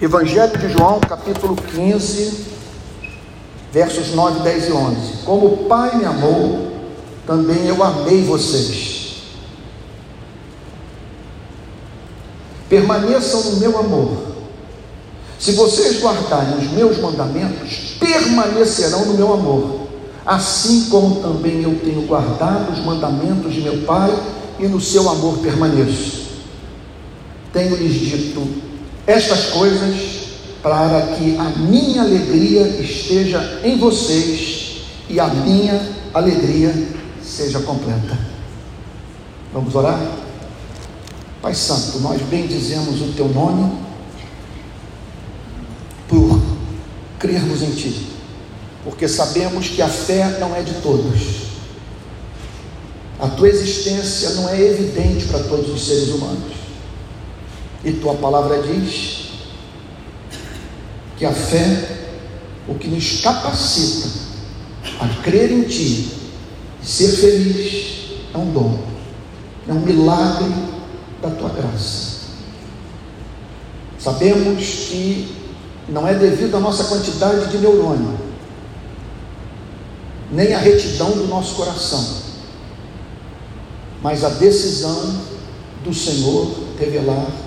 Evangelho de João, capítulo 15, versos 9, 10 e 11. Como o Pai me amou, também eu amei vocês. Permaneçam no meu amor. Se vocês guardarem os meus mandamentos, permanecerão no meu amor, assim como também eu tenho guardado os mandamentos de meu Pai e no seu amor permaneço. Tenho-lhes dito estas coisas para que a minha alegria esteja em vocês e a minha alegria seja completa. Vamos orar? Pai Santo, nós bendizemos o teu nome por crermos em Ti, porque sabemos que a fé não é de todos. A tua existência não é evidente para todos os seres humanos. E tua palavra diz que a fé, o que nos capacita a crer em Ti e ser feliz, é um dom, é um milagre da Tua graça. Sabemos que não é devido à nossa quantidade de neurônio, nem à retidão do nosso coração, mas a decisão do Senhor revelar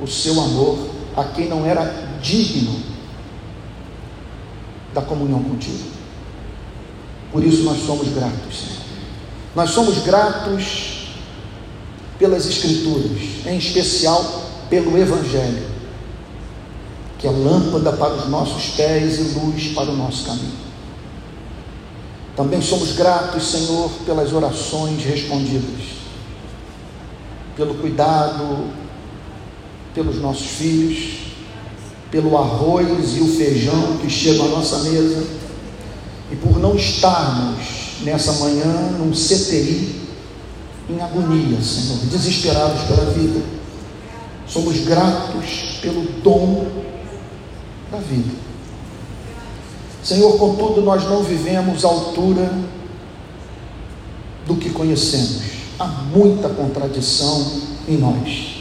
o seu amor a quem não era digno da comunhão contigo. Por isso nós somos gratos, Senhor. Nós somos gratos pelas Escrituras, em especial pelo Evangelho que é lâmpada para os nossos pés e luz para o nosso caminho. Também somos gratos, Senhor, pelas orações respondidas, pelo cuidado pelos nossos filhos, pelo arroz e o feijão que chegam à nossa mesa, e por não estarmos nessa manhã num CTI em agonia, Senhor, desesperados pela vida. Somos gratos pelo dom da vida. Senhor, contudo, nós não vivemos à altura do que conhecemos. Há muita contradição em nós.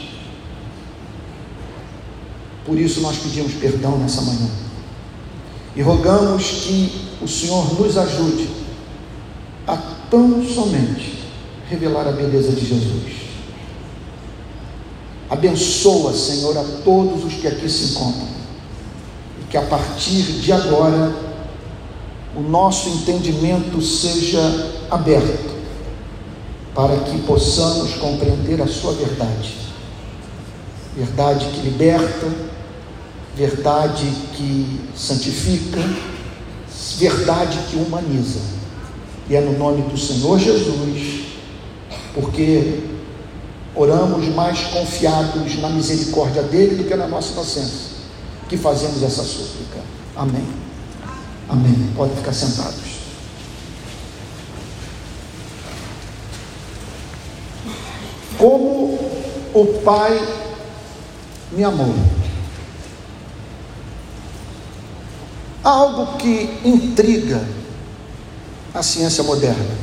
Por isso nós pedimos perdão nessa manhã. E rogamos que o Senhor nos ajude a tão somente revelar a beleza de Jesus. Abençoa, Senhor, a todos os que aqui se encontram que a partir de agora o nosso entendimento seja aberto para que possamos compreender a Sua verdade. Verdade que liberta, verdade que santifica, verdade que humaniza. E é no nome do Senhor Jesus, porque oramos mais confiados na misericórdia dele do que na nossa inocência que fazemos essa súplica. Amém. Amém. Podem ficar sentados. Como o Pai me amou. Há algo que intriga a ciência moderna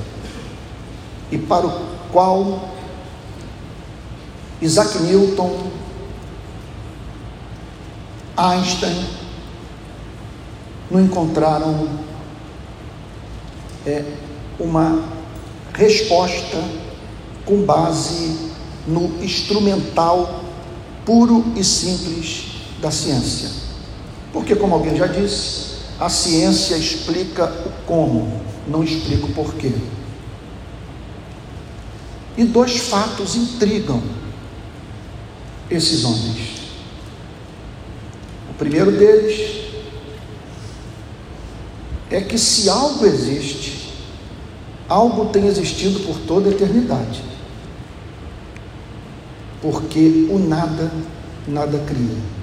e para o qual Isaac Newton Einstein não encontraram é, uma resposta com base no instrumental puro e simples da ciência. Porque, como alguém já disse, a ciência explica o como, não explica o porquê. E dois fatos intrigam esses homens. O primeiro deles é que se algo existe, algo tem existido por toda a eternidade. Porque o nada, nada cria.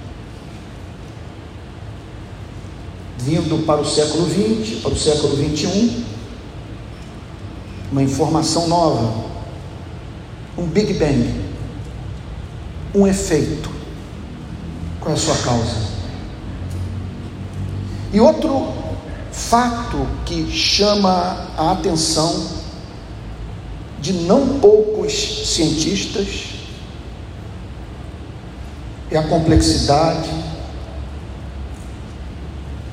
Vindo para o século XX, para o século XXI, uma informação nova, um Big Bang, um efeito. Qual é a sua causa? E outro fato que chama a atenção de não poucos cientistas é a complexidade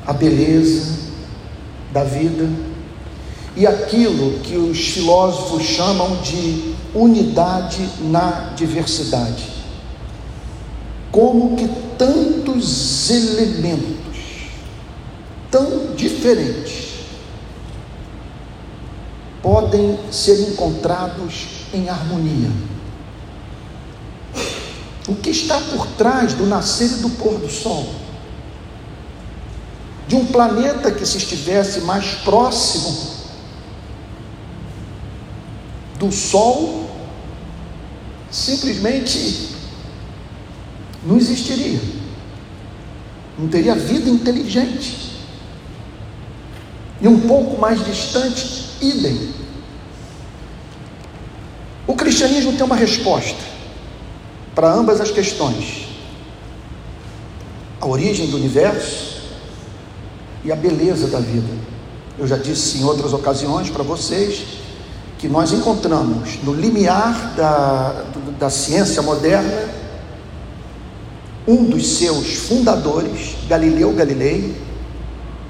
a beleza da vida e aquilo que os filósofos chamam de unidade na diversidade. Como que tantos elementos tão diferentes podem ser encontrados em harmonia. O que está por trás do nascer e do pôr do sol? De um planeta que, se estivesse mais próximo do Sol, simplesmente não existiria, não teria vida inteligente. E um pouco mais distante, idem. O cristianismo tem uma resposta para ambas as questões: a origem do universo e a beleza da vida. Eu já disse em outras ocasiões para vocês que nós encontramos no limiar da, da ciência moderna um dos seus fundadores, Galileu Galilei,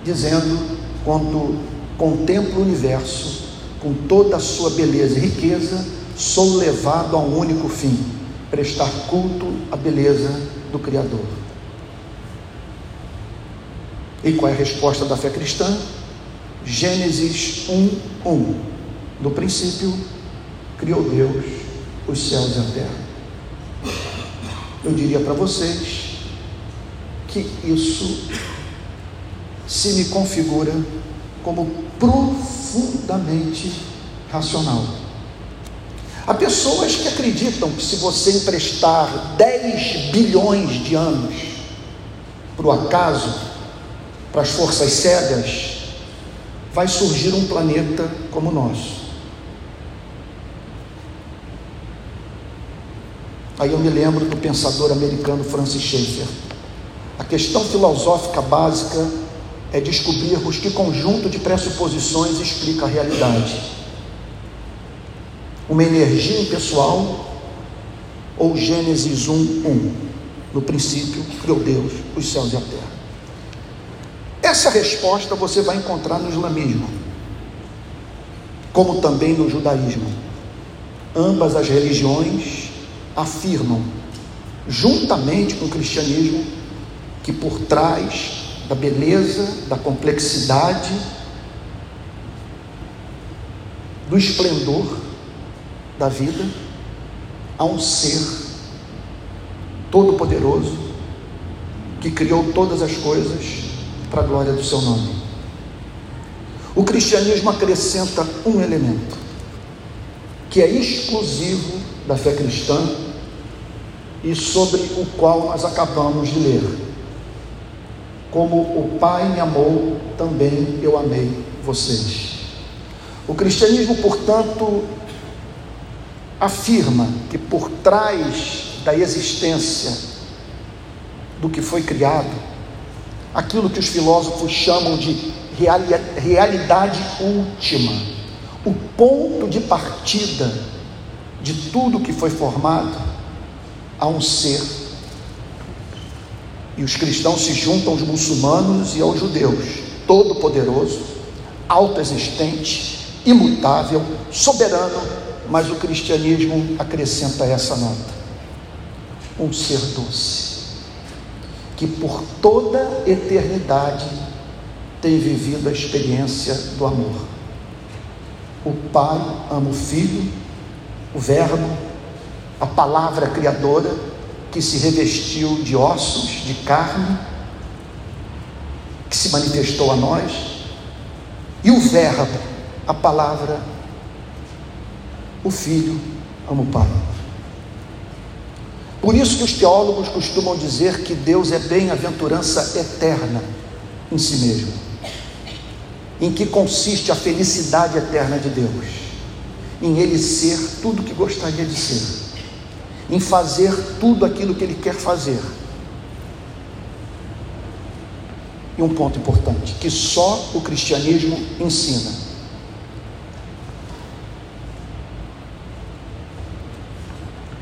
dizendo: quando contemplo o universo com toda a sua beleza e riqueza, sou levado a um único fim: prestar culto à beleza do Criador. E qual é a resposta da fé cristã? Gênesis 1, 1. No princípio, criou Deus os céus e a terra. Eu diria para vocês que isso se me configura como profundamente racional. Há pessoas que acreditam que se você emprestar 10 bilhões de anos para o acaso, para as forças cegas, vai surgir um planeta como o nosso. Aí eu me lembro do pensador americano Francis Schaeffer. A questão filosófica básica é descobrirmos que conjunto de pressuposições explica a realidade. Uma energia impessoal ou Gênesis 1, 1. No princípio, criou Deus os céus e a terra. Essa resposta você vai encontrar no islamismo, como também no judaísmo. Ambas as religiões afirmam, juntamente com o cristianismo, que por trás da beleza, da complexidade, do esplendor da vida, há um ser todo-poderoso que criou todas as coisas para a glória do seu nome. O cristianismo acrescenta um elemento, que é exclusivo da fé cristã e sobre o qual nós acabamos de ler. Como o Pai me amou, também eu amei vocês. O cristianismo, portanto, afirma que por trás da existência do que foi criado, aquilo que os filósofos chamam de realidade última, o ponto de partida de tudo que foi formado, a um ser. E os cristãos se juntam aos muçulmanos e aos judeus, todo-poderoso, autoexistente, imutável, soberano, mas o cristianismo acrescenta essa nota: um ser doce que por toda eternidade tem vivido a experiência do amor. O Pai ama o Filho, o Verbo, a palavra criadora que se revestiu de ossos, de carne, que se manifestou a nós, e o Verbo, a palavra, o Filho, ama o Pai. Por isso que os teólogos costumam dizer que Deus é bem-aventurança eterna em si mesmo. Em que consiste a felicidade eterna de Deus? Em Ele ser tudo o que gostaria de ser, em fazer tudo aquilo que Ele quer fazer. E um ponto importante, que só o cristianismo ensina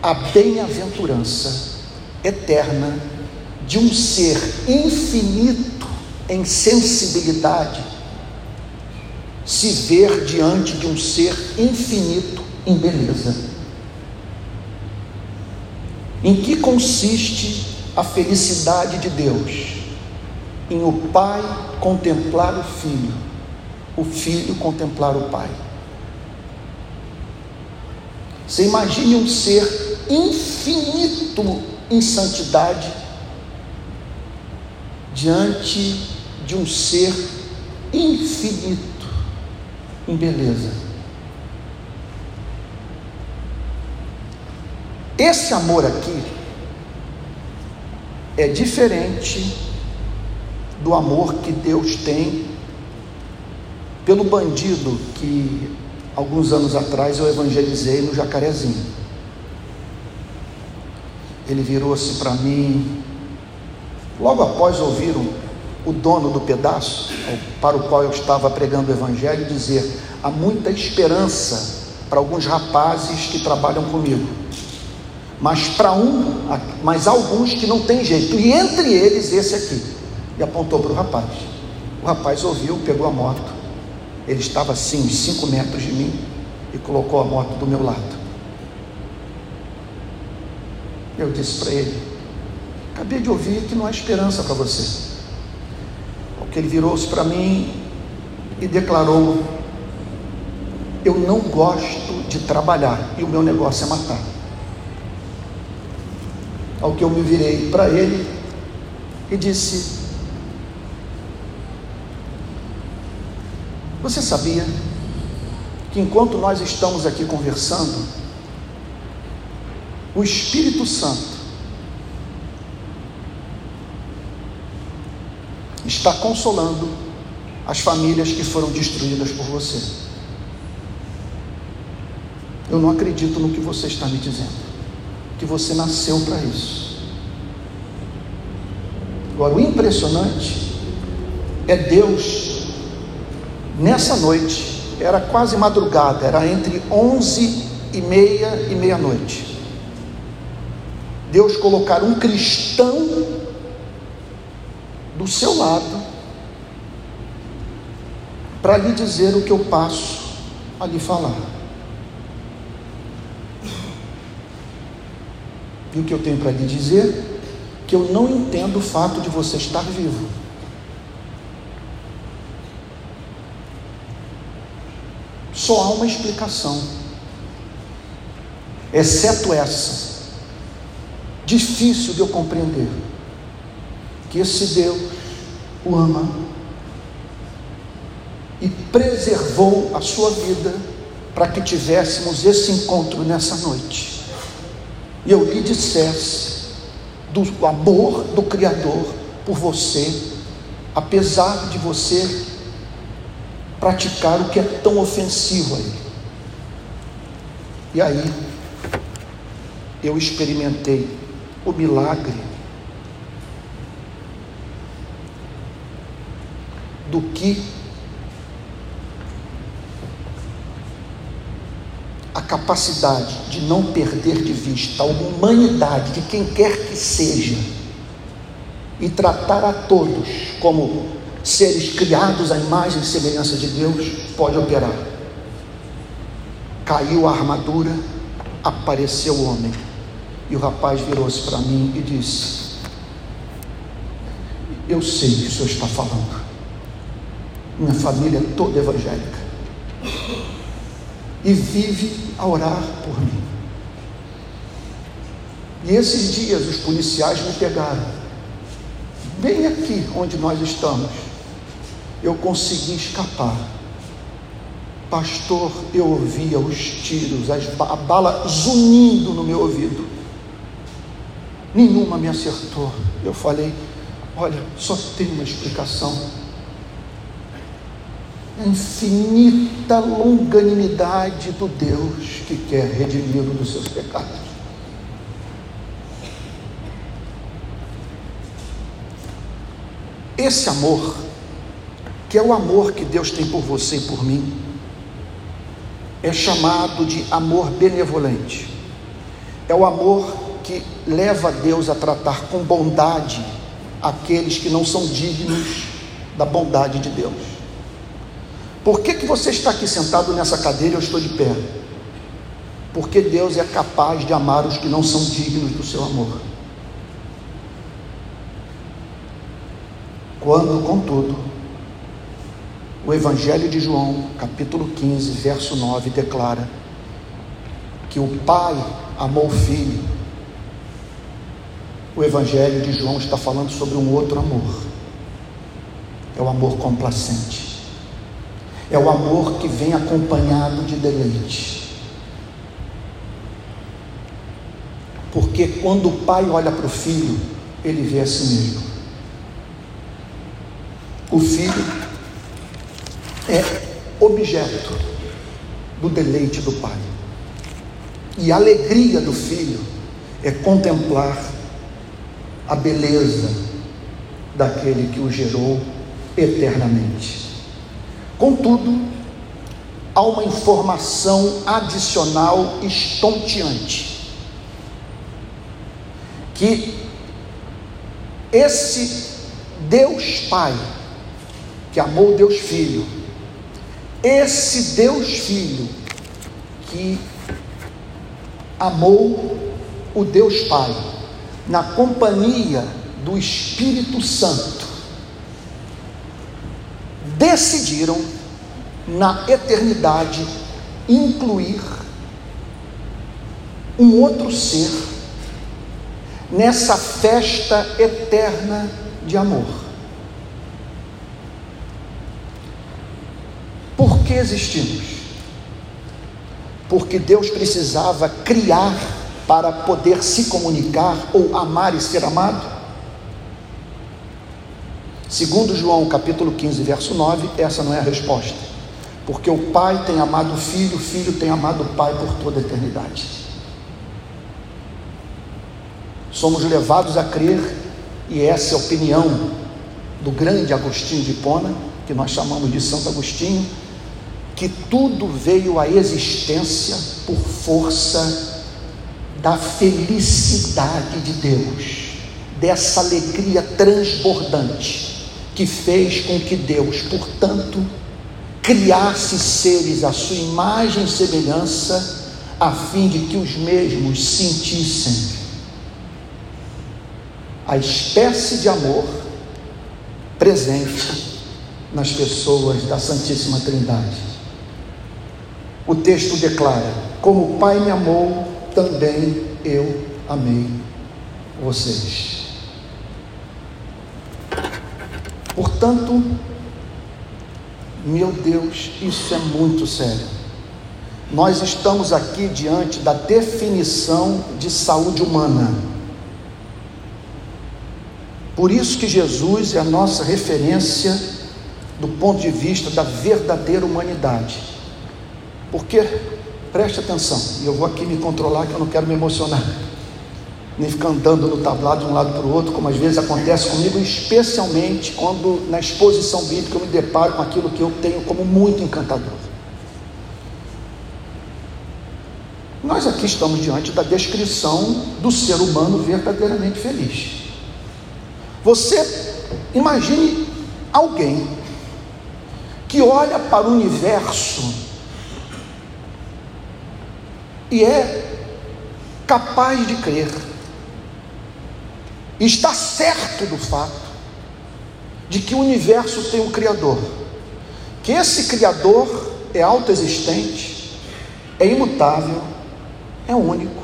a bem-aventurança eterna de um ser infinito em sensibilidade se ver diante de um ser infinito em beleza. Em que consiste a felicidade de Deus? Em o Pai contemplar o Filho, o Filho contemplar o Pai. Você imagine um ser infinito em santidade diante de um ser infinito em beleza. Esse amor aqui é diferente do amor que Deus tem pelo bandido que alguns anos atrás eu evangelizei no Jacarezinho. Ele virou-se para mim, logo após ouvir o, o dono do pedaço, para o qual eu estava pregando o evangelho, dizer: há muita esperança para alguns rapazes que trabalham comigo. Mas para um, mas alguns que não tem jeito, e entre eles esse aqui. E apontou para o rapaz. O rapaz ouviu, pegou a moto. Ele estava assim, uns cinco metros de mim, e colocou a moto do meu lado. Eu disse para ele: Acabei de ouvir que não há esperança para você. Porque ele virou-se para mim e declarou: Eu não gosto de trabalhar e o meu negócio é matar. Ao que eu me virei para ele e disse: Você sabia que enquanto nós estamos aqui conversando, o Espírito Santo está consolando as famílias que foram destruídas por você. Eu não acredito no que você está me dizendo, que você nasceu para isso. Agora, o impressionante é Deus, nessa noite, era quase madrugada, era entre onze e meia e meia-noite. Deus colocar um cristão do seu lado para lhe dizer o que eu passo a lhe falar. E o que eu tenho para lhe dizer? Que eu não entendo o fato de você estar vivo. Só há uma explicação, exceto essa difícil de eu compreender. Que esse Deus o ama e preservou a sua vida para que tivéssemos esse encontro nessa noite. E eu lhe dissesse do amor do Criador por você, apesar de você praticar o que é tão ofensivo a Ele. E aí, eu experimentei o milagre do que a capacidade de não perder de vista a humanidade de quem quer que seja e tratar a todos como seres criados à imagem e semelhança de Deus pode operar. Caiu a armadura, apareceu o homem e o rapaz virou-se para mim e disse: Eu sei o que o senhor está falando. Minha família é toda evangélica. E vive a orar por mim. E esses dias os policiais me pegaram. Bem aqui onde nós estamos. Eu consegui escapar. Pastor, eu ouvia os tiros, a bala zunindo no meu ouvido nenhuma me acertou. Eu falei: olha, só tem uma explicação. Infinita longanimidade do Deus que quer redimi-lo dos seus pecados. Esse amor, que é o amor que Deus tem por você e por mim, é chamado de amor benevolente. É o amor que leva Deus a tratar com bondade aqueles que não são dignos da bondade de Deus. Por que, que você está aqui sentado nessa cadeira e eu estou de pé? Porque Deus é capaz de amar os que não são dignos do seu amor. Quando, contudo, o Evangelho de João, capítulo 15, verso 9, declara que o Pai amou o Filho. O Evangelho de João está falando sobre um outro amor. É o amor complacente. É o amor que vem acompanhado de deleite. Porque quando o pai olha para o filho, ele vê a si mesmo. O filho é objeto do deleite do pai. E a alegria do filho é contemplar a beleza daquele que o gerou eternamente. Contudo, há uma informação adicional estonteante que esse Deus Pai, que amou Deus Filho, esse Deus Filho que amou o Deus Pai na companhia do Espírito Santo, decidiram na eternidade incluir um outro ser nessa festa eterna de amor. Por que existimos? Porque Deus precisava criar para poder se comunicar ou amar e ser amado? Segundo João capítulo 15, verso 9, essa não é a resposta. Porque o Pai tem amado o Filho, o Filho tem amado o Pai por toda a eternidade. Somos levados a crer, e essa é a opinião do grande Agostinho de Hipona, que nós chamamos de Santo Agostinho, que tudo veio à existência por força da felicidade de Deus, dessa alegria transbordante que fez com que Deus, portanto, criasse seres à sua imagem e semelhança, a fim de que os mesmos sentissem a espécie de amor presente nas pessoas da Santíssima Trindade. O texto declara: Como o Pai me amou, também eu amei vocês. Portanto, meu Deus, isso é muito sério. Nós estamos aqui diante da definição de saúde humana. Por isso que Jesus é a nossa referência do ponto de vista da verdadeira humanidade. Porque, preste atenção, e eu vou aqui me controlar que eu não quero me emocionar, nem ficar andando no tablado de um lado para o outro, como às vezes acontece comigo, especialmente quando na exposição bíblica eu me deparo com aquilo que eu tenho como muito encantador. Nós aqui estamos diante da descrição do ser humano verdadeiramente feliz. Você imagine alguém que olha para o universo e é capaz de crer, está certo do fato de que o universo tem um Criador, que esse Criador é autoexistente, é imutável, é único,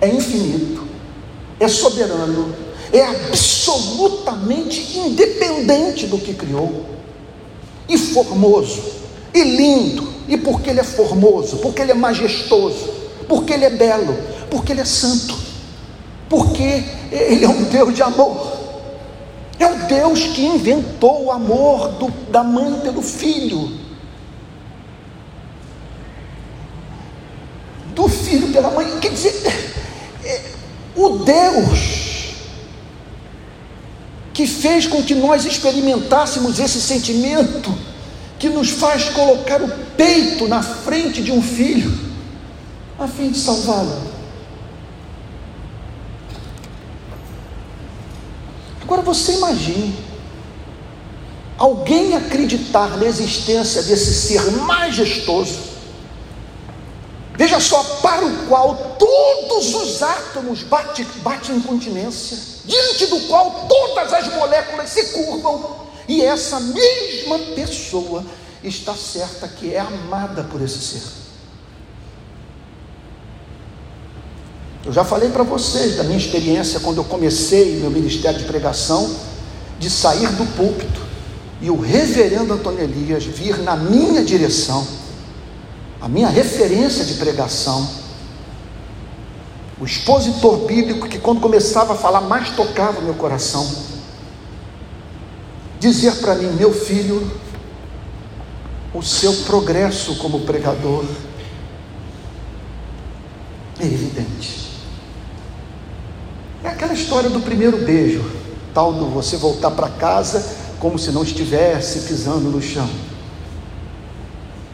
é infinito, é soberano, é absolutamente independente do que criou, e formoso, e lindo, e porque ele é formoso, porque ele é majestoso, porque ele é belo, porque ele é santo, porque ele é um Deus de amor. É o Deus que inventou o amor do, da mãe pelo filho, do filho pela mãe. Quer dizer, é, o Deus que fez com que nós experimentássemos esse sentimento que nos faz colocar o peito na frente de um filho, a fim de salvá-lo. Agora você imagine alguém acreditar na existência desse ser majestoso, veja só, para o qual todos os átomos batem, batem em continência, diante do qual todas as moléculas se curvam, e essa mesma pessoa está certa que é amada por esse ser. Eu já falei para vocês da minha experiência quando eu comecei meu ministério de pregação, de sair do púlpito e o reverendo Antônio Elias vir na minha direção, a minha referência de pregação, o expositor bíblico que quando começava a falar mais tocava meu coração, dizer para mim, meu filho, o seu progresso como pregador é evidente. É aquela história do primeiro beijo, tal do você voltar para casa como se não estivesse pisando no chão.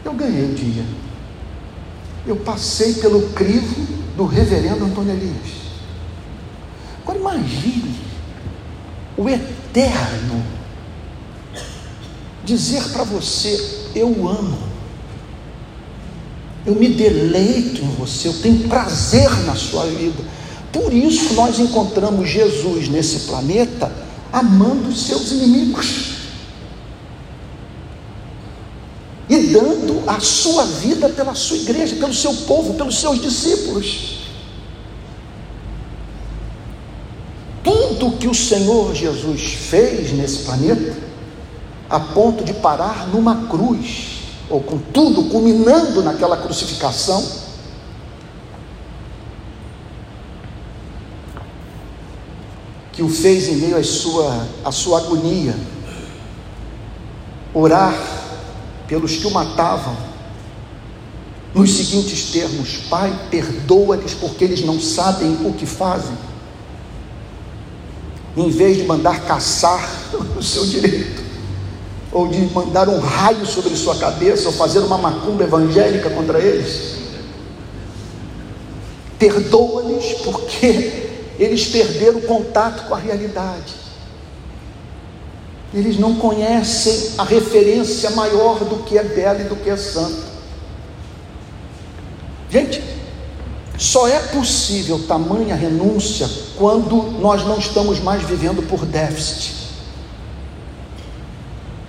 Eu ganhei o dia. Eu passei pelo crivo do reverendo Antônio Elias. Agora imagine o eterno dizer para você: Eu amo, eu me deleito em você, eu tenho prazer na sua vida. Por isso nós encontramos Jesus nesse planeta amando os seus inimigos e dando a sua vida pela sua igreja, pelo seu povo, pelos seus discípulos. Tudo que o Senhor Jesus fez nesse planeta, a ponto de parar numa cruz, ou com tudo culminando naquela crucificação, que o fez em meio à sua, à sua agonia, orar pelos que o matavam, nos seguintes termos: Pai, perdoa-lhes porque eles não sabem o que fazem. Em vez de mandar caçar o seu direito, ou de mandar um raio sobre sua cabeça, ou fazer uma macumba evangélica contra eles, perdoa-lhes porque eles perderam o contato com a realidade. Eles não conhecem a referência maior do que é belo e do que é santo. Gente, só é possível tamanha renúncia quando nós não estamos mais vivendo por déficit.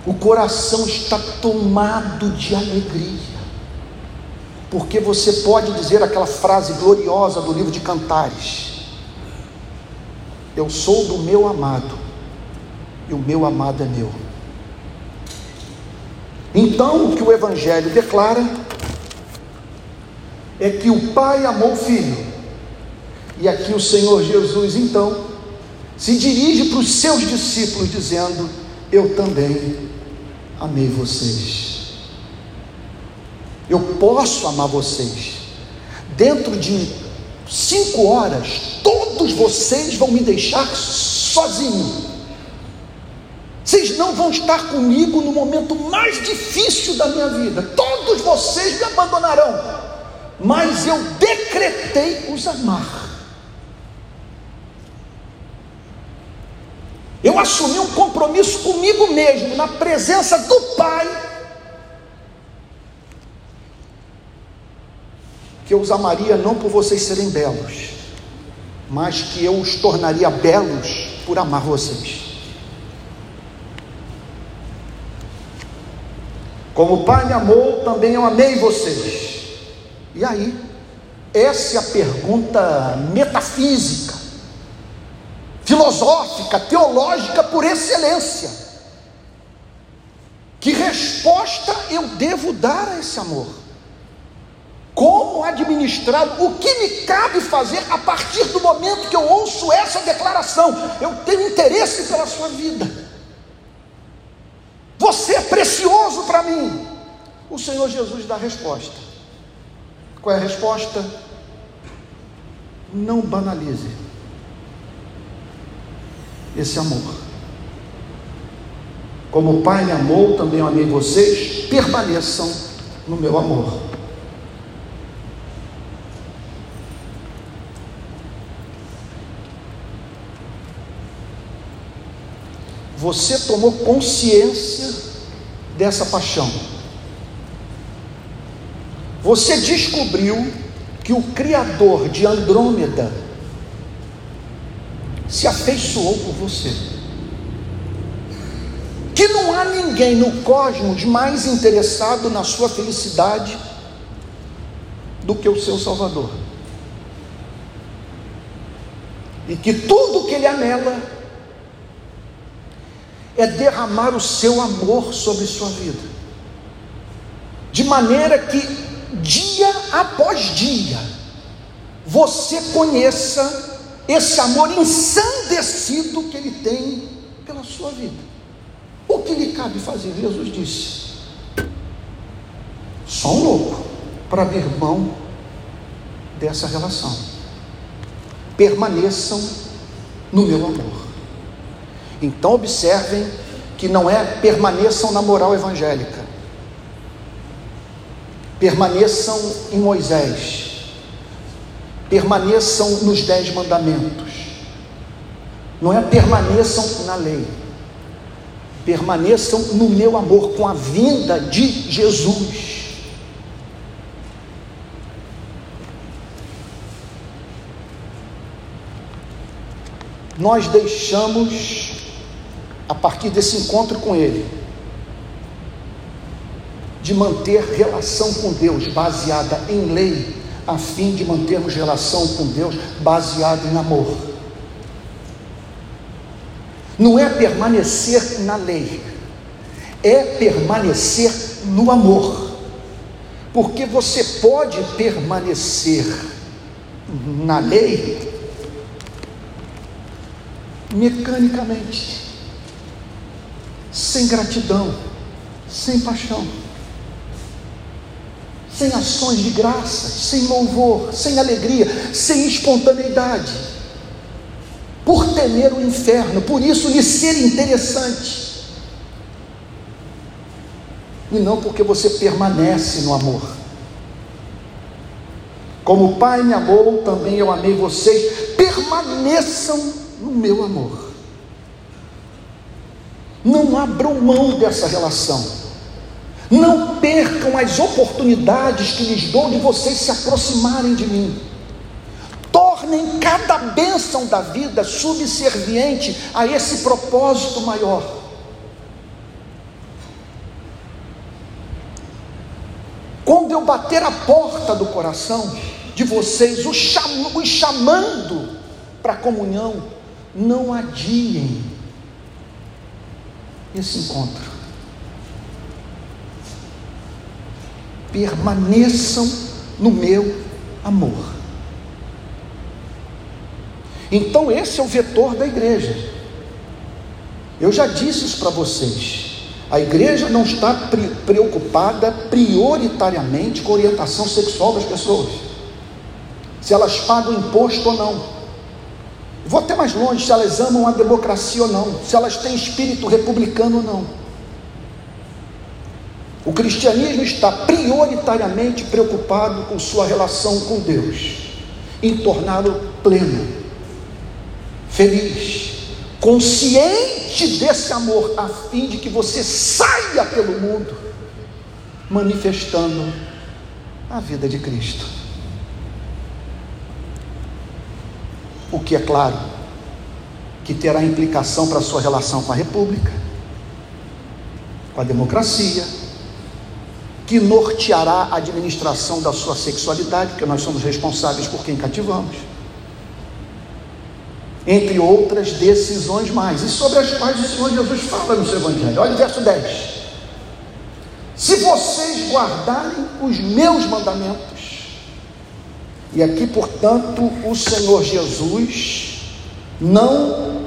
O coração está tomado de alegria. Porque você pode dizer aquela frase gloriosa do livro de Cantares: eu sou do meu amado, e o meu amado é meu. Então, o que o Evangelho declara é que o Pai amou o Filho, e aqui o Senhor Jesus, então, se dirige para os seus discípulos, dizendo: Eu também amei vocês. Eu posso amar vocês. Dentro de cinco horas, todos vocês vão me deixar sozinho. Vocês não vão estar comigo no momento mais difícil da minha vida. Todos vocês me abandonarão. Mas eu decretei os amar. Eu assumi um compromisso comigo mesmo, na presença do Pai, que eu os amaria não por vocês serem belos, mas que eu os tornaria belos por amar vocês. Como o Pai me amou, também eu amei vocês. E aí, essa é a pergunta metafísica, filosófica, teológica por excelência. Que resposta eu devo dar a esse amor? como administrar, o que me cabe fazer a partir do momento que eu ouço essa declaração. Eu tenho interesse pela sua vida. Você é precioso para mim. O Senhor Jesus dá a resposta. Qual é a resposta? Não banalize esse amor. Como o Pai me amou, também eu amei vocês, permaneçam no meu amor. você tomou consciência dessa paixão. Você descobriu que o Criador de Andrômeda se afeiçoou por você. Que não há ninguém no cosmos mais interessado na sua felicidade do que o seu Salvador. E que tudo que ele anela é derramar o seu amor sobre sua vida, de maneira que dia após dia você conheça esse amor ensandecido que ele tem pela sua vida. O que lhe cabe fazer? Jesus disse: só um louco para abrir mão dessa relação. Permaneçam no meu amor. Então observem que não é permaneçam na moral evangélica. Permaneçam em Moisés. Permaneçam nos dez mandamentos. Não é permaneçam na lei. Permaneçam no meu amor com a vinda de Jesus. Nós deixamos a partir desse encontro com Ele, de manter relação com Deus baseada em lei, a fim de mantermos relação com Deus baseada em amor. Não é permanecer na lei, é permanecer no amor. Porque você pode permanecer na lei mecanicamente sem gratidão, sem paixão, sem ações de graça, sem louvor, sem alegria, sem espontaneidade, por temer o inferno, por isso lhe ser interessante, e não porque você permanece no amor. Como o Pai me amou, também eu amei vocês, permaneçam no meu amor. Não abram mão dessa relação. Não percam as oportunidades que lhes dou de vocês se aproximarem de mim. Tornem cada bênção da vida subserviente a esse propósito maior. Quando eu bater a porta do coração de vocês, os, chamando para a comunhão, não adiem esse encontro. Permaneçam no meu amor. Então, esse é o vetor da igreja. Eu já disse isso para vocês. A igreja não está preocupada prioritariamente com a orientação sexual das pessoas, se elas pagam imposto ou não. Vou até mais longe, se elas amam a democracia ou não, se elas têm espírito republicano ou não. O cristianismo está prioritariamente preocupado com sua relação com Deus, em torná-lo pleno, feliz, consciente desse amor, a fim de que você saia pelo mundo manifestando a vida de Cristo. o que é claro que terá implicação para a sua relação com a República, com a democracia, que norteará a administração da sua sexualidade, porque nós somos responsáveis por quem cativamos, entre outras decisões mais, e sobre as quais o Senhor Jesus fala no seu Evangelho. Olha o verso 10. Se vocês guardarem os meus mandamentos, e aqui, portanto, o Senhor Jesus não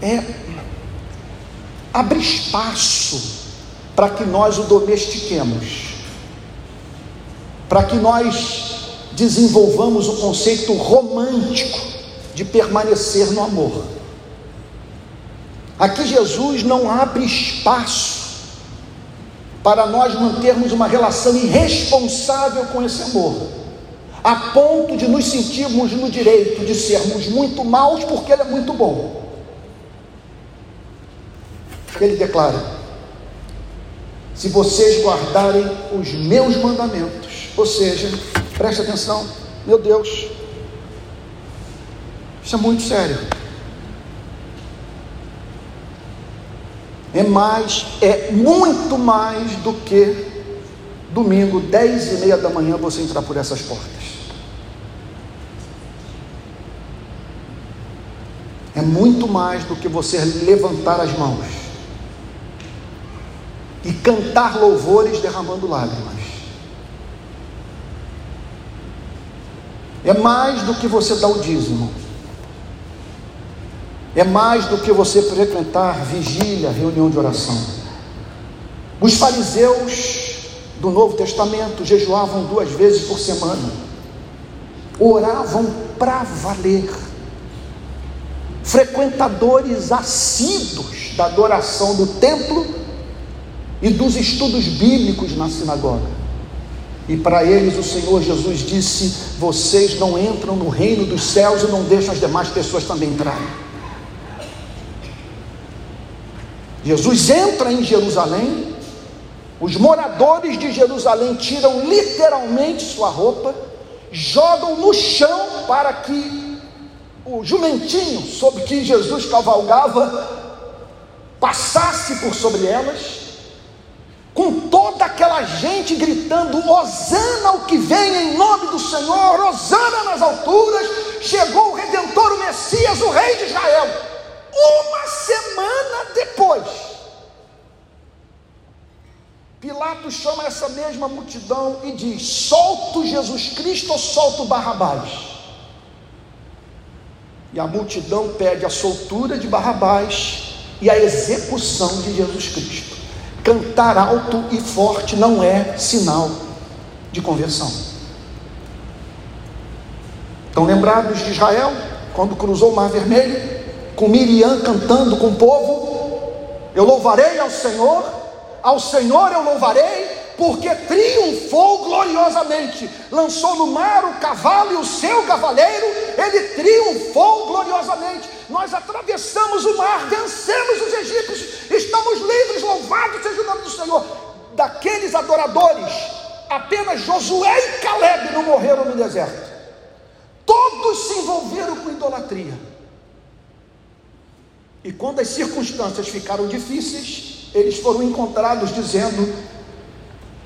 é abre espaço para que nós o domestiquemos, para que nós desenvolvamos o conceito romântico de permanecer no amor. Aqui Jesus não abre espaço para nós mantermos uma relação irresponsável com esse amor, a ponto de nos sentirmos no direito de sermos muito maus porque ele é muito bom. Ele declara: Se vocês guardarem os meus mandamentos, ou seja, preste atenção, meu Deus, isso é muito sério. É mais, é muito mais do que domingo, dez e meia da manhã, você entrar por essas portas. É muito mais do que você levantar as mãos e cantar louvores derramando lágrimas. É mais do que você dar o dízimo. É mais do que você frequentar vigília, reunião de oração. Os fariseus do Novo Testamento jejuavam duas vezes por semana, oravam para valer, frequentadores assíduos da adoração do templo e dos estudos bíblicos na sinagoga. E para eles o Senhor Jesus disse: Vocês não entram no reino dos céus e não deixam as demais pessoas também entrarem. Jesus entra em Jerusalém, os moradores de Jerusalém tiram literalmente sua roupa, jogam no chão para que o jumentinho sobre que Jesus cavalgava passasse por sobre elas com toda aquela gente gritando: Hosana o que vem em nome do Senhor, Hosana nas alturas, chegou o Redentor, o Messias, o Rei de Israel. Uma semana depois, Pilatos chama essa mesma multidão e diz: Solto Jesus Cristo ou solto Barrabás? E a multidão pede a soltura de Barrabás e a execução de Jesus Cristo cantar alto e forte não é sinal de conversão. Estão lembrados de Israel, quando cruzou o Mar Vermelho, com Miriam cantando com o povo: Eu louvarei ao Senhor, ao Senhor eu louvarei, porque triunfou gloriosamente, lançou no mar o cavalo e o seu cavaleiro, ele triunfou gloriosamente. Nós atravessamos o mar, vencemos os egípcios, estamos livres, louvado seja o nome do Senhor. Daqueles adoradores, apenas Josué e Caleb não morreram no deserto, todos se envolveram com idolatria. E quando as circunstâncias ficaram difíceis, eles foram encontrados dizendo: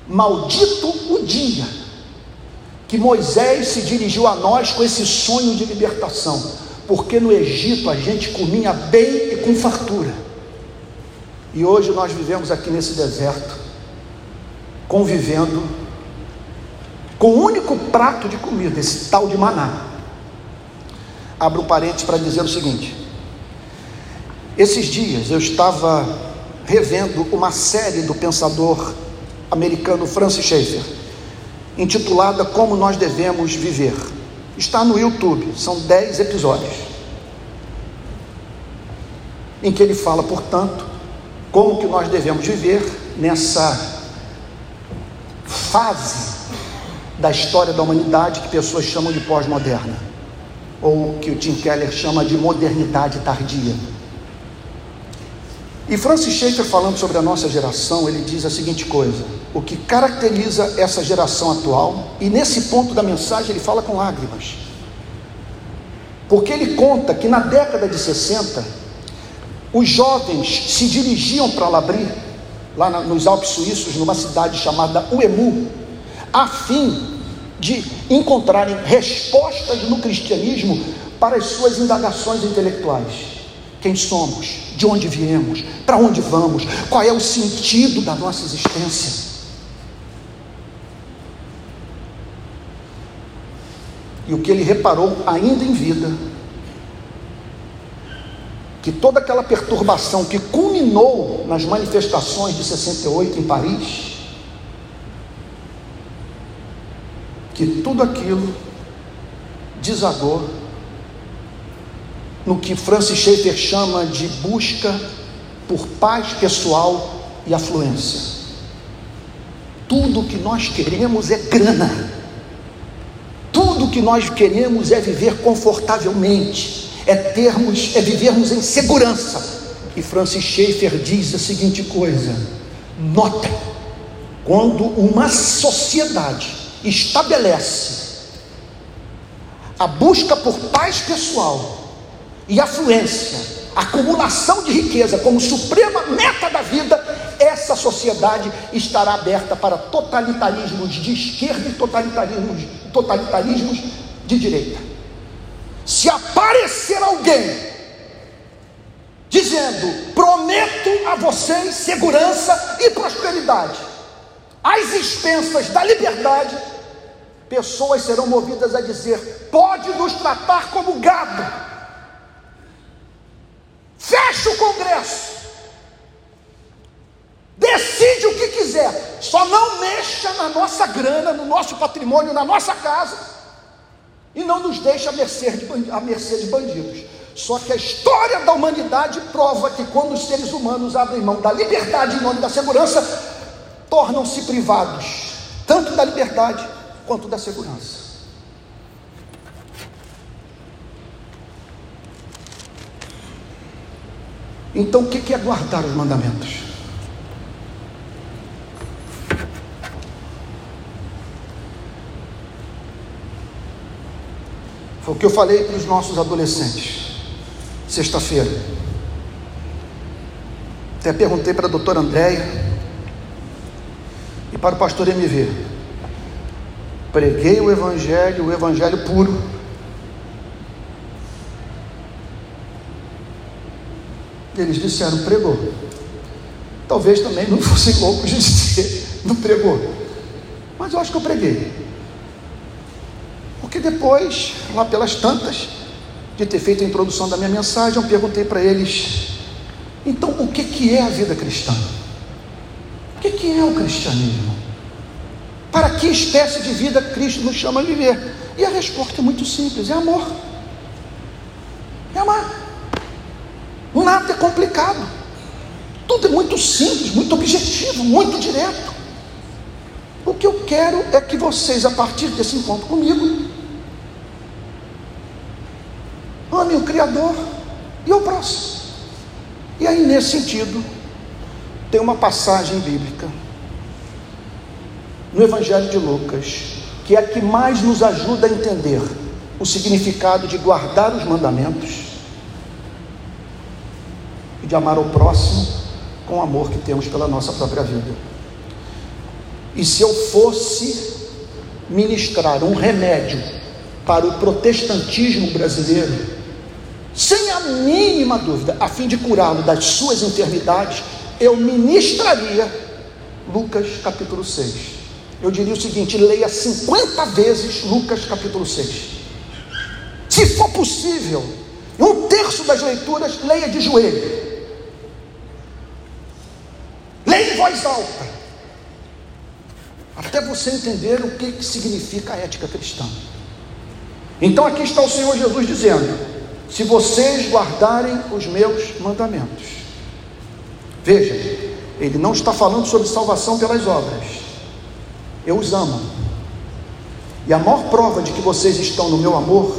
Maldito o dia que Moisés se dirigiu a nós com esse sonho de libertação, porque no Egito a gente comia bem e com fartura. E hoje nós vivemos aqui nesse deserto, convivendo com o único prato de comida, esse tal de maná. Abro um parênteses para dizer o seguinte: esses dias eu estava revendo uma série do pensador americano Francis Schaeffer, intitulada Como Nós Devemos Viver. Está no YouTube, são dez episódios. Em que ele fala, portanto, como que nós devemos viver nessa fase da história da humanidade que pessoas chamam de pós-moderna, ou que o Tim Keller chama de modernidade tardia. E Francis Schaeffer, falando sobre a nossa geração, ele diz a seguinte coisa: o que caracteriza essa geração atual, e nesse ponto da mensagem ele fala com lágrimas, porque ele conta que na década de 60, os jovens se dirigiam para Labri, lá nos Alpes Suíços, numa cidade chamada Uemu, a fim de encontrarem respostas no cristianismo para as suas indagações intelectuais. Quem somos? De onde viemos? Para onde vamos? Qual é o sentido da nossa existência? E o que ele reparou ainda em vida, que toda aquela perturbação que culminou nas manifestações de 68 em Paris, que tudo aquilo desagou no que Francis Schaeffer chama de busca por paz pessoal e afluência. Tudo que nós queremos é grana. Tudo que nós queremos é viver confortavelmente, é termos, é vivermos em segurança. E Francis Schaeffer diz a seguinte coisa: nota, quando uma sociedade estabelece a busca por paz pessoal e afluência, acumulação de riqueza como suprema meta da vida, essa sociedade estará aberta para totalitarismos de esquerda e totalitarismos, totalitarismos de direita. Se aparecer alguém dizendo: prometo a vocês segurança e prosperidade, às expensas da liberdade, pessoas serão movidas a dizer: pode nos tratar como gado. Fecha o Congresso. Decide o que quiser, só não mexa na nossa grana, no nosso patrimônio, na nossa casa, e não nos deixe à mercê de, de bandidos. Só que a história da humanidade prova que quando os seres humanos abrem mão da liberdade em nome da segurança, tornam-se privados tanto da liberdade quanto da segurança. Então, o que é guardar os mandamentos? Foi o que eu falei para os nossos adolescentes, sexta-feira. Até perguntei para a doutora Andréia e para o pastor MV. Preguei o Evangelho, o Evangelho puro Eles disseram, pregou. Talvez também não fossem loucos de dizer, não pregou. Mas eu acho que eu preguei. Porque depois, lá pelas tantas, de ter feito a introdução da minha mensagem, eu perguntei para eles: então o que, que é a vida cristã? O que, que é o cristianismo? Para que espécie de vida Cristo nos chama a viver? E a resposta é muito simples: é amor. É amar. Nada é complicado. Tudo é muito simples, muito objetivo, muito direto. O que eu quero é que vocês, a partir desse encontro comigo, o Criador e o próximo. E aí, nesse sentido, tem uma passagem bíblica no Evangelho de Lucas, que é a que mais nos ajuda a entender o significado de guardar os mandamentos de amar o próximo com o amor que temos pela nossa própria vida. E se eu fosse ministrar um remédio para o protestantismo brasileiro, sem a mínima dúvida, a fim de curá-lo das suas enfermidades, eu ministraria Lucas capítulo 6. Eu diria o seguinte: leia 50 vezes Lucas capítulo 6. Se for possível, um terço das leituras, leia de joelho. Leia em voz alta. Até você entender o que, que significa a ética cristã. Então aqui está o Senhor Jesus dizendo: se vocês guardarem os meus mandamentos. Veja, ele não está falando sobre salvação pelas obras. Eu os amo. E a maior prova de que vocês estão no meu amor,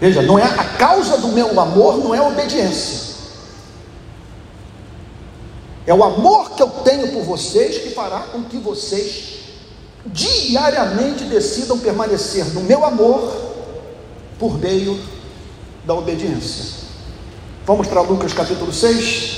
veja, não é a causa do meu amor, não é a obediência. É o amor que eu tenho por vocês que fará com que vocês diariamente decidam permanecer no meu amor por meio da obediência. Vamos para Lucas capítulo 6.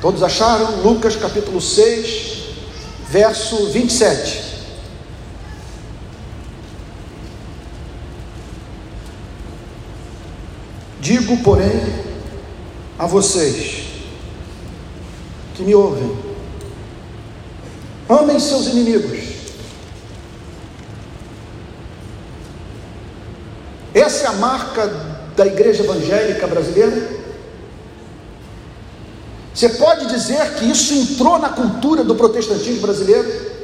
Todos acharam? Lucas capítulo 6, verso 27. Digo, porém, a vocês que me ouvem: amem seus inimigos. Essa é a marca da igreja evangélica brasileira. Você pode dizer que isso entrou na cultura do protestantismo brasileiro?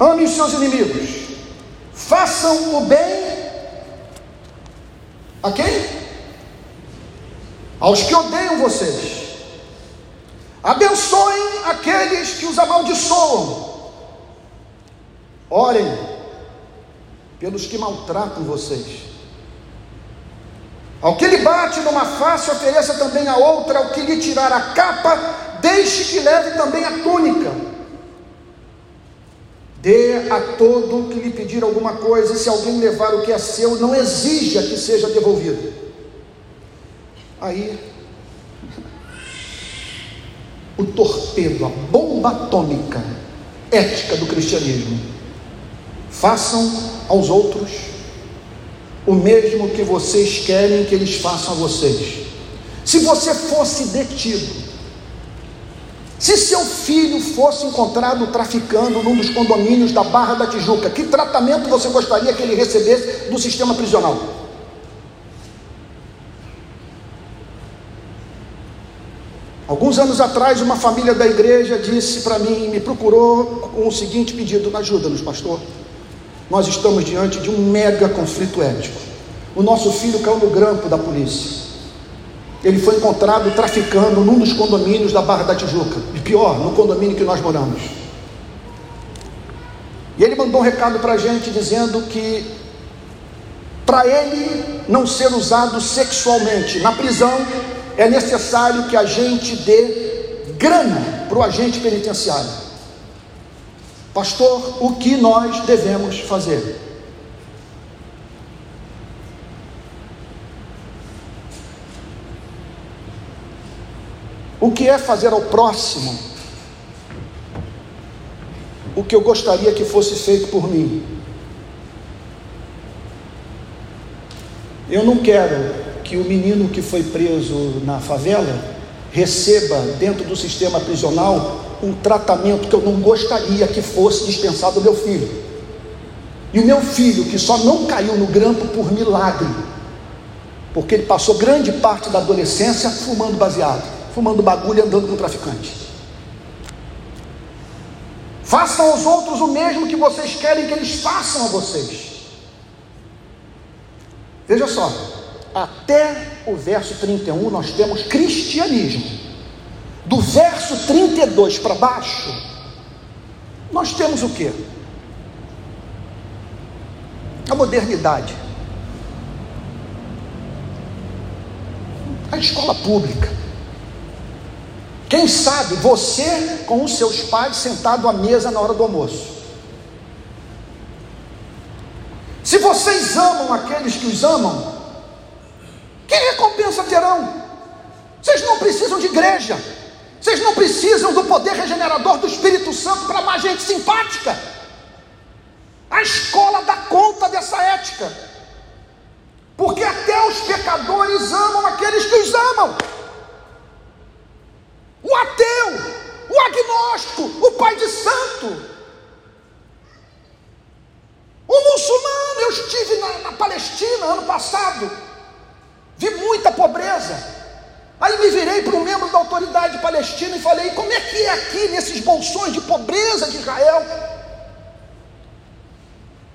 Ame os seus inimigos. Façam o bem a quem? aos que odeiam vocês. Abençoem aqueles que os amaldiçoam. Orem pelos que maltratam vocês. Ao que lhe bate numa face, ofereça também a outra, ao que lhe tirar a capa, deixe que leve também a túnica. Dê a todo que lhe pedir alguma coisa, e se alguém levar o que é seu, não exija que seja devolvido. Aí, o torpedo, a bomba atômica ética do cristianismo. Façam aos outros o mesmo que vocês querem que eles façam a vocês. Se você fosse detido, se seu filho fosse encontrado traficando num dos condomínios da Barra da Tijuca, que tratamento você gostaria que ele recebesse do sistema prisional? Alguns anos atrás, uma família da igreja disse para mim, me procurou com o seguinte pedido: ajuda-nos, pastor. Nós estamos diante de um mega conflito ético. O nosso filho caiu no grampo da polícia. Ele foi encontrado traficando num dos condomínios da Barra da Tijuca. E pior, no condomínio que nós moramos. E ele mandou um recado para a gente dizendo que para ele não ser usado sexualmente na prisão, é necessário que a gente dê grana para o agente penitenciário. Pastor, o que nós devemos fazer? O que é fazer ao próximo o que eu gostaria que fosse feito por mim? Eu não quero que o menino que foi preso na favela receba dentro do sistema prisional um tratamento que eu não gostaria que fosse dispensado ao meu filho. E o meu filho, que só não caiu no grampo por milagre, porque ele passou grande parte da adolescência fumando baseado fumando bagulho e andando com traficante. Façam aos outros o mesmo que vocês querem que eles façam a vocês. Veja só, até o verso 31 nós temos cristianismo. Do verso 32 para baixo, nós temos o que? A modernidade. A escola pública. Quem sabe você com os seus pais sentado à mesa na hora do almoço. Se vocês amam aqueles que os amam, que recompensa terão? Vocês não precisam de igreja, vocês não precisam do poder regenerador do Espírito Santo para amar gente simpática. A escola dá conta dessa ética, porque até os pecadores amam aqueles que os amam o ateu, o agnóstico, o pai de santo. O muçulmano, eu estive na, na Palestina ano passado, vi muita pobreza. Aí me virei para um membro da autoridade palestina e falei: como é que é aqui nesses bolsões de pobreza de Israel?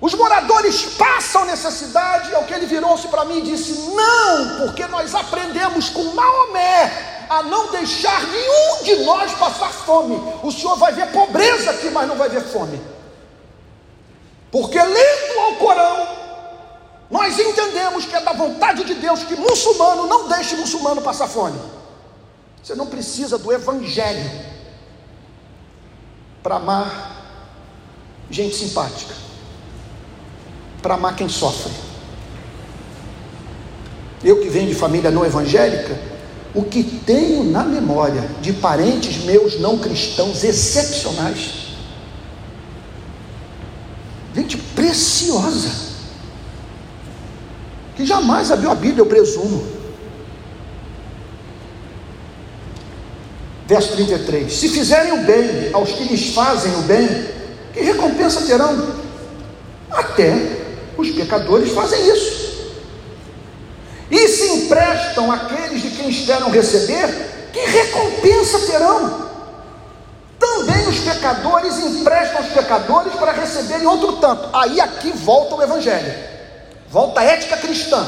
Os moradores passam necessidade, ao que ele virou-se para mim e disse: Não, porque nós aprendemos com Maomé a não deixar nenhum de nós passar fome. O Senhor vai ver pobreza aqui, mas não vai ver fome. Porque lendo ao Corão, nós entendemos que é da vontade de Deus que muçulmano não deixe muçulmano passar fome. Você não precisa do evangelho para amar gente simpática, para amar quem sofre. Eu que venho de família não evangélica, o que tenho na memória de parentes meus não cristãos excepcionais. Gente preciosa, que jamais abriu a Bíblia, eu presumo. Verso 33: Se fizerem o bem aos que lhes fazem o bem, que recompensa terão? Até os pecadores fazem isso e se emprestam àqueles de quem esperam receber, que recompensa terão? Também os pecadores emprestam aos pecadores para receberem outro tanto. Aí aqui volta o Evangelho, volta a ética cristã.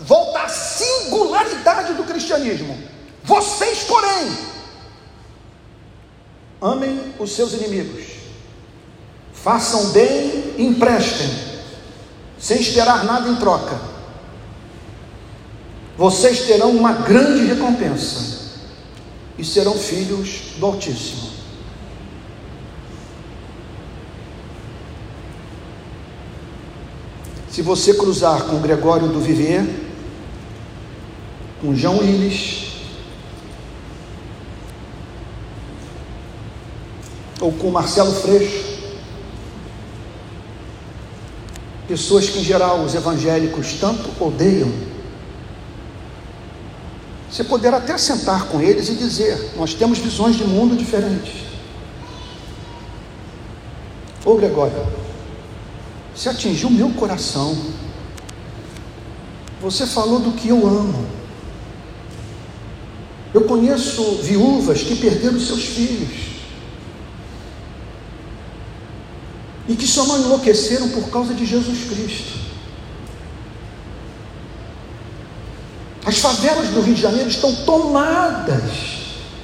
volta à singularidade do cristianismo. Vocês, porém, amem os seus inimigos, façam bem, emprestem, sem esperar nada em troca. Vocês terão uma grande recompensa e serão filhos do Altíssimo. Se você cruzar com Gregório do Vivier, com João Willis, ou com Marcelo Freixo, pessoas que em geral os evangélicos tanto odeiam, você poderá até sentar com eles e dizer: Nós temos visões de mundo diferentes. Ô Gregório, você atingiu meu coração. Você falou do que eu amo. Eu conheço viúvas que perderam seus filhos. E que só não enlouqueceram por causa de Jesus Cristo. As favelas do Rio de Janeiro estão tomadas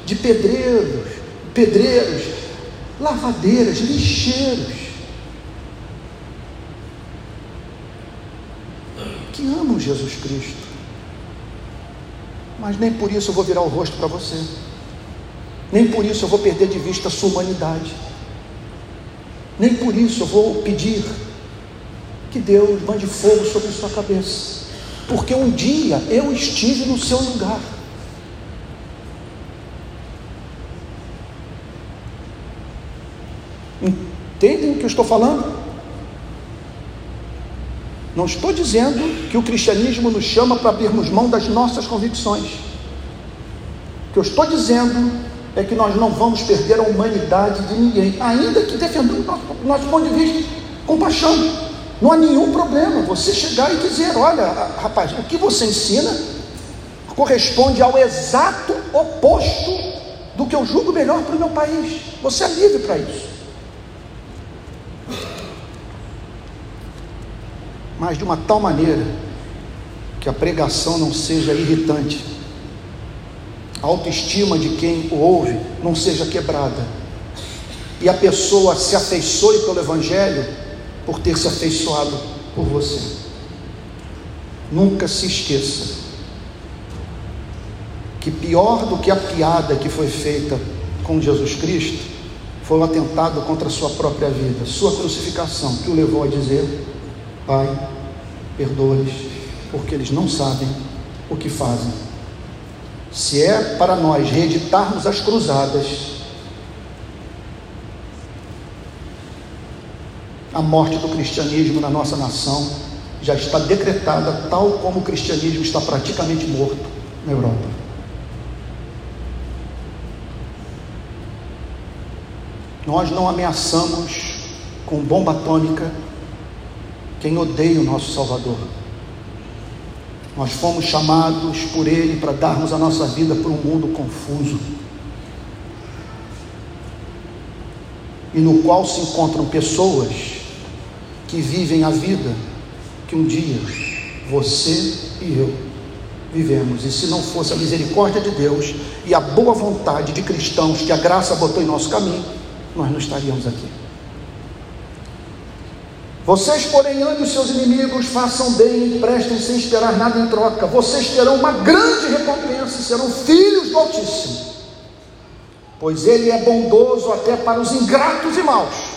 de pedreiros, pedreiros, lavadeiras, lixeiros que amam Jesus Cristo. Mas nem por isso eu vou virar o rosto para você. Nem por isso eu vou perder de vista a sua humanidade. Nem por isso eu vou pedir que Deus mande fogo sobre sua cabeça. Porque um dia eu estive no seu lugar. Entendem o que eu estou falando? Não estou dizendo que o cristianismo nos chama para abrirmos mão das nossas convicções. O que eu estou dizendo é que nós não vamos perder a humanidade de ninguém, ainda que defendamos o nosso, nosso ponto de vista com paixão. Não há nenhum problema você chegar e dizer: olha, rapaz, o que você ensina corresponde ao exato oposto do que eu julgo melhor para o meu país. Você é livre para isso. mas de uma tal maneira que a pregação não seja irritante, a autoestima de quem o ouve não seja quebrada, e a pessoa se afeiçoe pelo Evangelho por ter se afeiçoado por você. Nunca se esqueça que pior do que a piada que foi feita com Jesus Cristo foi um atentado contra a sua própria vida, sua crucificação, que o levou a dizer: Pai, perdoa-lhes, porque eles não sabem o que fazem. Se é para nós reeditarmos as cruzadas, a morte do cristianismo na nossa nação já está decretada, tal como o cristianismo está praticamente morto na Europa. Nós não ameaçamos com bomba atômica quem odeia o nosso Salvador. Nós fomos chamados por Ele para darmos a nossa vida para um mundo confuso, e no qual se encontram pessoas que vivem a vida que um dia você e eu vivemos. E se não fosse a misericórdia de Deus e a boa vontade de cristãos que a graça botou em nosso caminho, nós não estaríamos aqui. Vocês, porém, amem os seus inimigos, façam bem, prestem sem esperar nada em troca. Vocês terão uma grande recompensa, serão filhos do Altíssimo. Pois Ele é bondoso até para os ingratos e maus.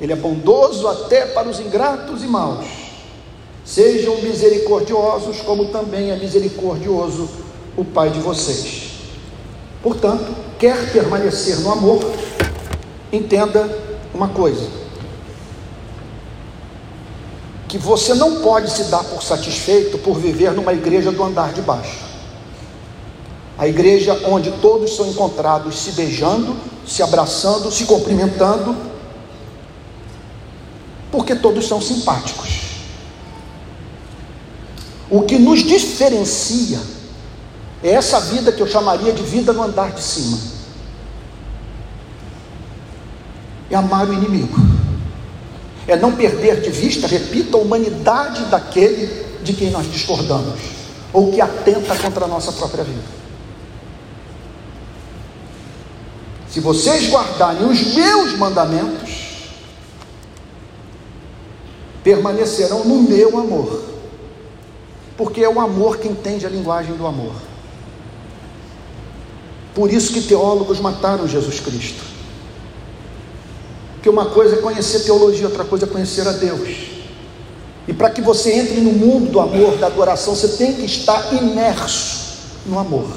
Ele é bondoso até para os ingratos e maus. Sejam misericordiosos, como também é misericordioso o Pai de vocês. Portanto, quer permanecer no amor, entenda uma coisa: que você não pode se dar por satisfeito por viver numa igreja do andar de baixo. A igreja onde todos são encontrados se beijando, se abraçando, se cumprimentando, porque todos são simpáticos. O que nos diferencia é essa vida que eu chamaria de vida no andar de cima. é amar o inimigo, é não perder de vista, repito, a humanidade daquele de quem nós discordamos, ou que atenta contra a nossa própria vida. Se vocês guardarem os meus mandamentos, permanecerão no meu amor, porque é o amor que entende a linguagem do amor. Por isso que teólogos mataram Jesus Cristo. Porque uma coisa é conhecer teologia, outra coisa é conhecer a Deus. E para que você entre no mundo do amor, da adoração, você tem que estar imerso no amor.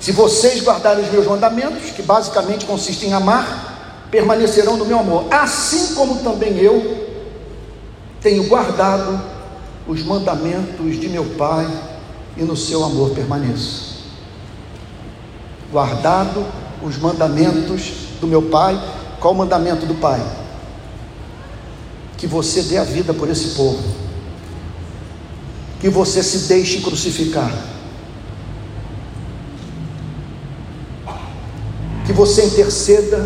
Se vocês guardarem os meus mandamentos, que basicamente consistem em amar, permanecerão no meu amor, assim como também eu tenho guardado os mandamentos de meu Pai e no seu amor permaneço. Guardado os mandamentos do meu Pai, qual o mandamento do Pai? Que você dê a vida por esse povo, que você se deixe crucificar que você interceda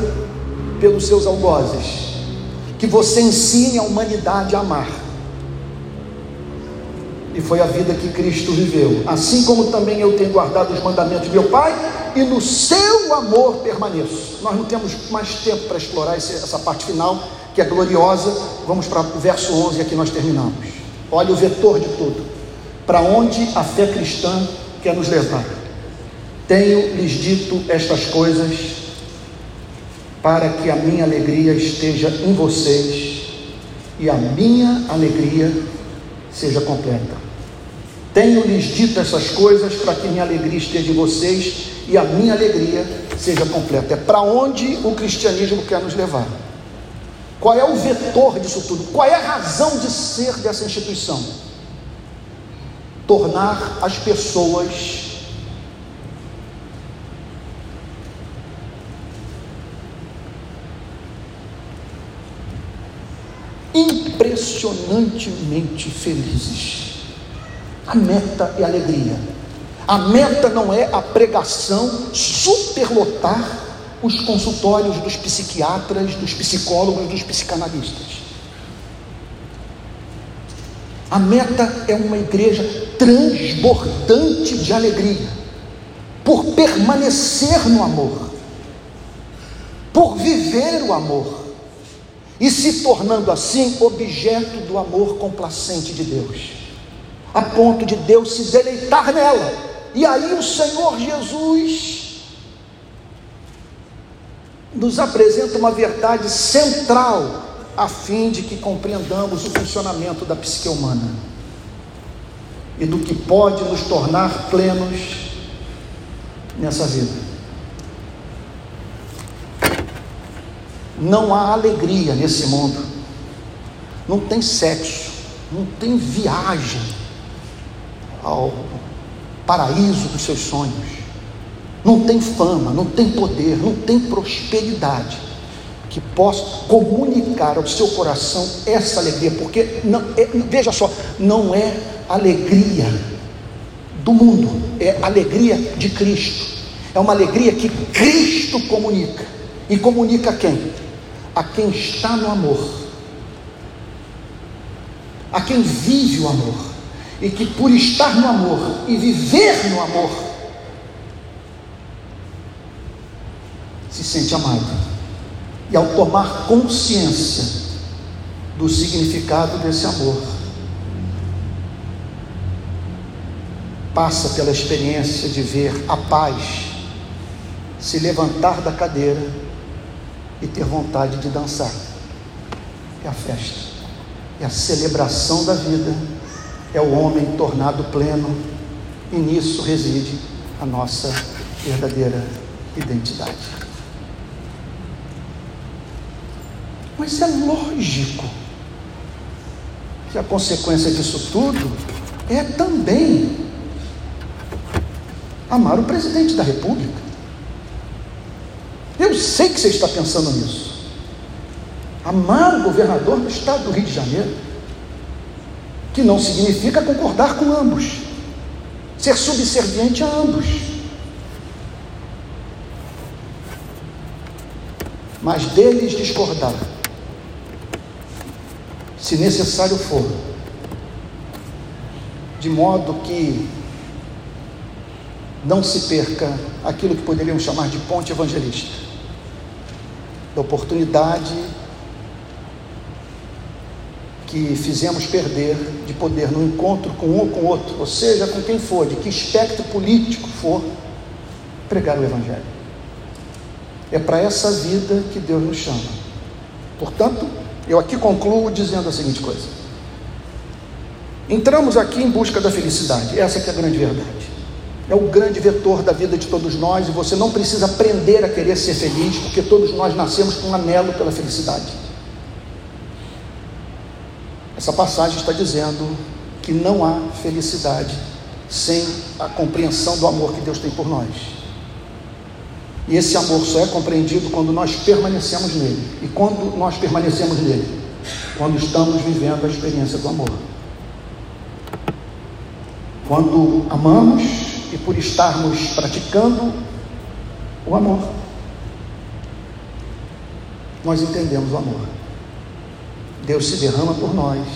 pelos seus algozes, que você ensine a humanidade a amar. E foi a vida que Cristo viveu, assim como também eu tenho guardado os mandamentos de meu Pai, e no seu amor permaneço. Nós não temos mais tempo para explorar essa parte final, que é gloriosa. Vamos para o verso 11 e aqui nós terminamos. Olha o vetor de tudo. Para onde a fé cristã quer nos levar? Tenho lhes dito estas coisas para que a minha alegria esteja em vocês e a minha alegria seja completa. Tenho lhes dito essas coisas para que minha alegria esteja em vocês e a minha alegria seja completa. É para onde o cristianismo quer nos levar. Qual é o vetor disso tudo? Qual é a razão de ser dessa instituição? Tornar as pessoas impressionantemente felizes. A meta é alegria. A meta não é a pregação superlotar os consultórios dos psiquiatras, dos psicólogos, dos psicanalistas. A meta é uma igreja transbordante de alegria, por permanecer no amor, por viver o amor e se tornando assim objeto do amor complacente de Deus, a ponto de Deus se deleitar nela. E aí o Senhor Jesus nos apresenta uma verdade central a fim de que compreendamos o funcionamento da psique humana e do que pode nos tornar plenos nessa vida. Não há alegria nesse mundo. Não tem sexo, não tem viagem ao paraíso dos seus sonhos. Não tem fama, não tem poder, não tem prosperidade que possa comunicar ao seu coração essa alegria, porque não, é, veja só, não é alegria do mundo, é alegria de Cristo. É uma alegria que Cristo comunica. E comunica quem? A quem está no amor, a quem vive o amor, e que por estar no amor e viver no amor, se sente amado. E ao tomar consciência do significado desse amor, passa pela experiência de ver a paz se levantar da cadeira e ter vontade de dançar. É a festa, é a celebração da vida, é o homem tornado pleno, e nisso reside a nossa verdadeira identidade. Mas é lógico que a consequência disso tudo é também amar o presidente da República. Eu sei que você está pensando nisso. Amar o governador do estado do Rio de Janeiro, que não significa concordar com ambos, ser subserviente a ambos. Mas deles discordar se necessário for, de modo que não se perca aquilo que poderíamos chamar de ponte evangelista, da oportunidade que fizemos perder de poder no encontro com um ou com outro, ou seja, com quem for, de que espectro político for, pregar o Evangelho. É para essa vida que Deus nos chama. Portanto, eu aqui concluo dizendo a seguinte coisa: entramos aqui em busca da felicidade, essa é a grande verdade. É o grande vetor da vida de todos nós e você não precisa aprender a querer ser feliz, porque todos nós nascemos com um anelo pela felicidade. Essa passagem está dizendo que não há felicidade sem a compreensão do amor que Deus tem por nós. E esse amor só é compreendido quando nós permanecemos nele. E quando nós permanecemos nele? Quando estamos vivendo a experiência do amor. Quando amamos e por estarmos praticando o amor, nós entendemos o amor. Deus se derrama por nós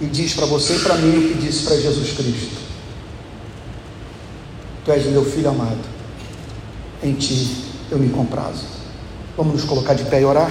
e diz para você e para mim o que disse para Jesus Cristo: Tu és meu filho amado, em ti eu me comprazo. Vamos nos colocar de pé e orar?